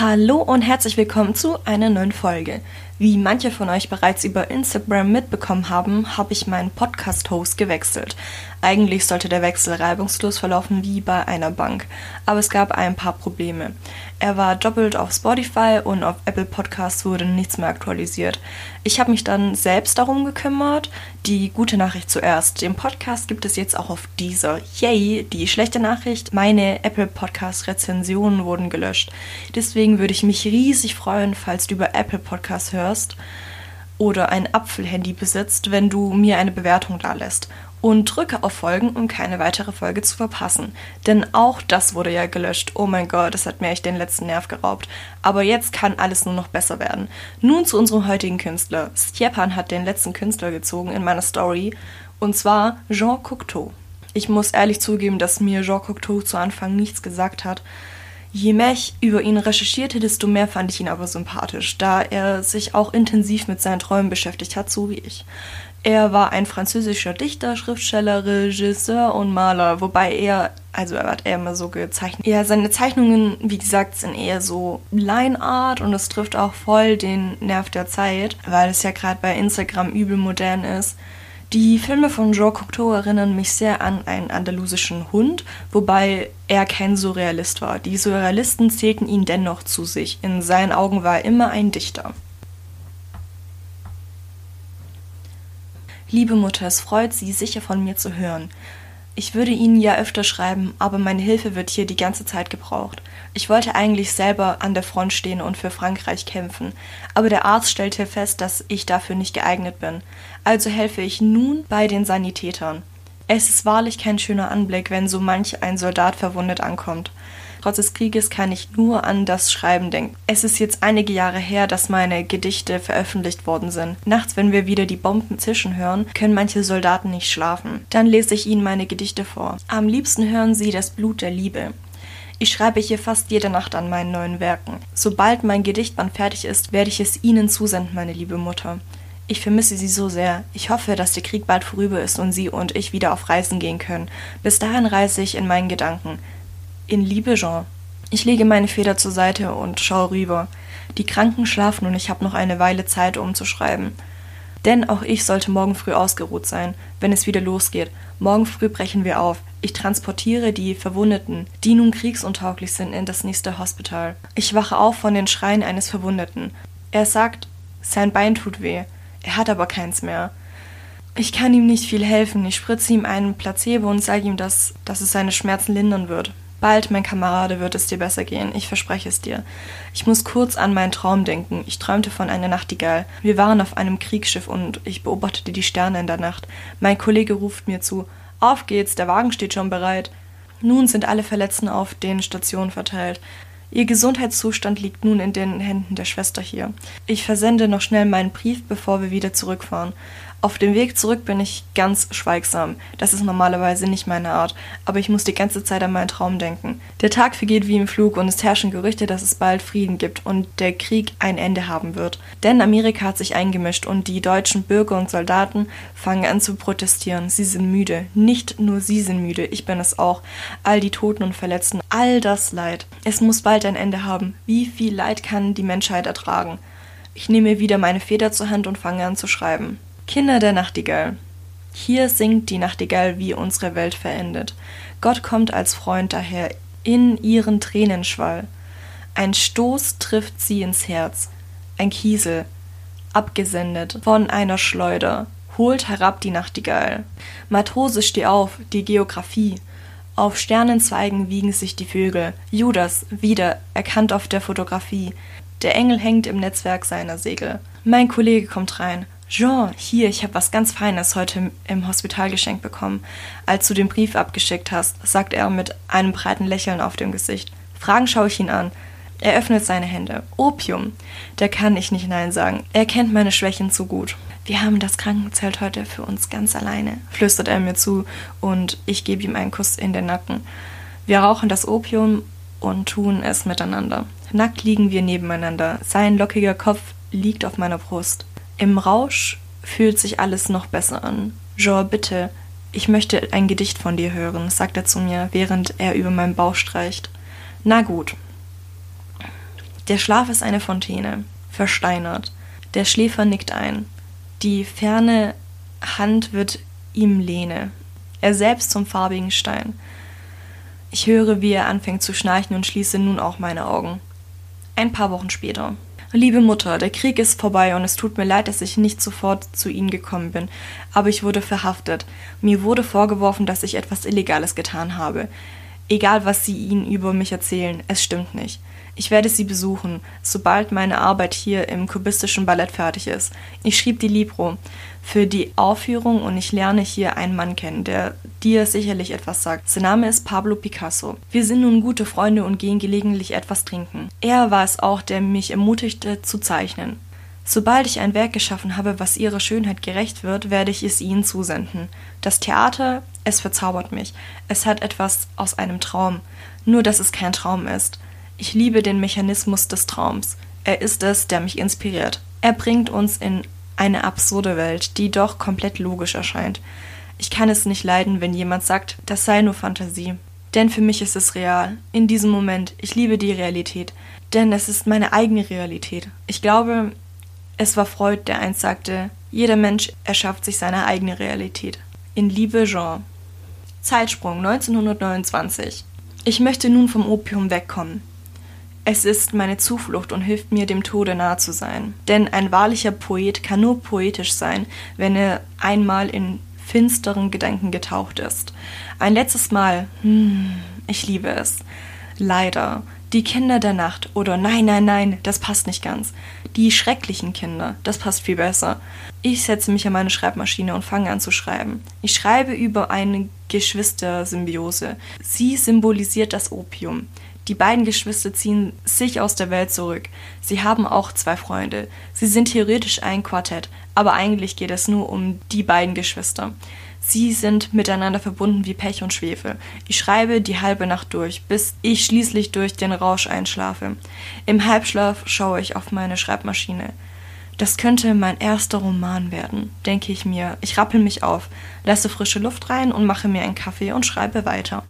Hallo und herzlich willkommen zu einer neuen Folge. Wie manche von euch bereits über Instagram mitbekommen haben, habe ich meinen Podcast-Host gewechselt. Eigentlich sollte der Wechsel reibungslos verlaufen wie bei einer Bank, aber es gab ein paar Probleme. Er war doppelt auf Spotify und auf Apple Podcasts wurde nichts mehr aktualisiert. Ich habe mich dann selbst darum gekümmert. Die gute Nachricht zuerst. Den Podcast gibt es jetzt auch auf dieser. Yay! Die schlechte Nachricht, meine Apple Podcast Rezensionen wurden gelöscht. Deswegen würde ich mich riesig freuen, falls du über Apple Podcasts hörst oder ein Apfelhandy besitzt, wenn du mir eine Bewertung da lässt und drücke auf Folgen, um keine weitere Folge zu verpassen. Denn auch das wurde ja gelöscht. Oh mein Gott, das hat mir echt den letzten Nerv geraubt. Aber jetzt kann alles nur noch besser werden. Nun zu unserem heutigen Künstler. Stjepan hat den letzten Künstler gezogen in meiner Story. Und zwar Jean Cocteau. Ich muss ehrlich zugeben, dass mir Jean Cocteau zu Anfang nichts gesagt hat. Je mehr ich über ihn recherchierte, desto mehr fand ich ihn aber sympathisch, da er sich auch intensiv mit seinen Träumen beschäftigt hat, so wie ich. Er war ein französischer Dichter, Schriftsteller, Regisseur und Maler, wobei er, also er hat eher immer so gezeichnet. Ja, seine Zeichnungen, wie gesagt, sind eher so Line Art und es trifft auch voll den Nerv der Zeit, weil es ja gerade bei Instagram übel modern ist. Die Filme von Jean Cocteau erinnern mich sehr an einen andalusischen Hund, wobei er kein Surrealist war. Die Surrealisten zählten ihn dennoch zu sich. In seinen Augen war er immer ein Dichter. Liebe Mutter, es freut Sie, sicher von mir zu hören. Ich würde Ihnen ja öfter schreiben, aber meine Hilfe wird hier die ganze Zeit gebraucht. Ich wollte eigentlich selber an der Front stehen und für Frankreich kämpfen, aber der Arzt stellte fest, dass ich dafür nicht geeignet bin. Also helfe ich nun bei den Sanitätern. Es ist wahrlich kein schöner Anblick, wenn so manch ein Soldat verwundet ankommt. Trotz des Krieges kann ich nur an das Schreiben denken. Es ist jetzt einige Jahre her, dass meine Gedichte veröffentlicht worden sind. Nachts, wenn wir wieder die Bomben zischen hören, können manche Soldaten nicht schlafen. Dann lese ich ihnen meine Gedichte vor. Am liebsten hören sie das Blut der Liebe. Ich schreibe hier fast jede Nacht an meinen neuen Werken. Sobald mein Gedichtband fertig ist, werde ich es Ihnen zusenden, meine liebe Mutter. Ich vermisse Sie so sehr. Ich hoffe, dass der Krieg bald vorüber ist und Sie und ich wieder auf Reisen gehen können. Bis dahin reise ich in meinen Gedanken in Liebe, Jean. Ich lege meine Feder zur Seite und schaue rüber. Die Kranken schlafen und ich habe noch eine Weile Zeit, um zu schreiben. Denn auch ich sollte morgen früh ausgeruht sein, wenn es wieder losgeht. Morgen früh brechen wir auf. Ich transportiere die Verwundeten, die nun kriegsuntauglich sind, in das nächste Hospital. Ich wache auf von den Schreien eines Verwundeten. Er sagt, sein Bein tut weh. Er hat aber keins mehr. Ich kann ihm nicht viel helfen. Ich spritze ihm einen Placebo und sage ihm, dass, dass es seine Schmerzen lindern wird. Bald, mein Kamerade, wird es dir besser gehen, ich verspreche es dir. Ich muss kurz an meinen Traum denken. Ich träumte von einer Nachtigall. Wir waren auf einem Kriegsschiff und ich beobachtete die Sterne in der Nacht. Mein Kollege ruft mir zu. Auf geht's, der Wagen steht schon bereit. Nun sind alle Verletzten auf den Stationen verteilt. Ihr Gesundheitszustand liegt nun in den Händen der Schwester hier. Ich versende noch schnell meinen Brief, bevor wir wieder zurückfahren. Auf dem Weg zurück bin ich ganz schweigsam. Das ist normalerweise nicht meine Art, aber ich muss die ganze Zeit an meinen Traum denken. Der Tag vergeht wie im Flug und es herrschen Gerüchte, dass es bald Frieden gibt und der Krieg ein Ende haben wird. Denn Amerika hat sich eingemischt und die deutschen Bürger und Soldaten fangen an zu protestieren. Sie sind müde. Nicht nur sie sind müde, ich bin es auch. All die Toten und Verletzten, all das Leid. Es muss bald ein Ende haben. Wie viel Leid kann die Menschheit ertragen? Ich nehme wieder meine Feder zur Hand und fange an zu schreiben. Kinder der Nachtigall. Hier singt die Nachtigall, wie unsere Welt verendet. Gott kommt als Freund daher in ihren Tränenschwall. Ein Stoß trifft sie ins Herz, ein Kiesel, abgesendet von einer Schleuder, holt herab die Nachtigall. Matrose, steh auf, die Geographie. Auf Sternenzweigen wiegen sich die Vögel. Judas, wieder, erkannt auf der Fotografie. Der Engel hängt im Netzwerk seiner Segel. Mein Kollege kommt rein, Jean, hier, ich habe was ganz Feines heute im Hospital geschenkt bekommen. Als du den Brief abgeschickt hast, sagt er mit einem breiten Lächeln auf dem Gesicht. Fragen schaue ich ihn an. Er öffnet seine Hände. Opium. Da kann ich nicht Nein sagen. Er kennt meine Schwächen zu gut. Wir haben das Krankenzelt heute für uns ganz alleine, flüstert er mir zu und ich gebe ihm einen Kuss in den Nacken. Wir rauchen das Opium und tun es miteinander. Nackt liegen wir nebeneinander. Sein lockiger Kopf liegt auf meiner Brust. Im Rausch fühlt sich alles noch besser an. Jean, bitte, ich möchte ein Gedicht von dir hören, sagt er zu mir, während er über meinen Bauch streicht. Na gut. Der Schlaf ist eine Fontäne, versteinert. Der Schläfer nickt ein. Die ferne Hand wird ihm Lehne. Er selbst zum farbigen Stein. Ich höre, wie er anfängt zu schnarchen und schließe nun auch meine Augen. Ein paar Wochen später. Liebe Mutter, der Krieg ist vorbei und es tut mir leid, dass ich nicht sofort zu Ihnen gekommen bin, aber ich wurde verhaftet. Mir wurde vorgeworfen, dass ich etwas Illegales getan habe. Egal, was Sie Ihnen über mich erzählen, es stimmt nicht. Ich werde Sie besuchen, sobald meine Arbeit hier im kubistischen Ballett fertig ist. Ich schrieb die Libro für die Aufführung und ich lerne hier einen Mann kennen, der dir sicherlich etwas sagt. Sein Name ist Pablo Picasso. Wir sind nun gute Freunde und gehen gelegentlich etwas trinken. Er war es auch, der mich ermutigte zu zeichnen. Sobald ich ein Werk geschaffen habe, was ihrer Schönheit gerecht wird, werde ich es ihnen zusenden. Das Theater, es verzaubert mich. Es hat etwas aus einem Traum. Nur, dass es kein Traum ist. Ich liebe den Mechanismus des Traums. Er ist es, der mich inspiriert. Er bringt uns in eine absurde Welt, die doch komplett logisch erscheint. Ich kann es nicht leiden, wenn jemand sagt, das sei nur Fantasie. Denn für mich ist es real. In diesem Moment. Ich liebe die Realität. Denn es ist meine eigene Realität. Ich glaube, es war Freud, der einst sagte, jeder Mensch erschafft sich seine eigene Realität. In Liebe Jean. Zeitsprung 1929. Ich möchte nun vom Opium wegkommen. Es ist meine Zuflucht und hilft mir, dem Tode nahe zu sein. Denn ein wahrlicher Poet kann nur poetisch sein, wenn er einmal in finsteren Gedanken getaucht ist. Ein letztes Mal, hm, ich liebe es. Leider. Die Kinder der Nacht oder nein, nein, nein, das passt nicht ganz. Die schrecklichen Kinder, das passt viel besser. Ich setze mich an meine Schreibmaschine und fange an zu schreiben. Ich schreibe über eine Geschwistersymbiose. Sie symbolisiert das Opium. Die beiden Geschwister ziehen sich aus der Welt zurück. Sie haben auch zwei Freunde. Sie sind theoretisch ein Quartett, aber eigentlich geht es nur um die beiden Geschwister. Sie sind miteinander verbunden wie Pech und Schwefel. Ich schreibe die halbe Nacht durch, bis ich schließlich durch den Rausch einschlafe. Im Halbschlaf schaue ich auf meine Schreibmaschine. Das könnte mein erster Roman werden, denke ich mir. Ich rappel mich auf, lasse frische Luft rein und mache mir einen Kaffee und schreibe weiter.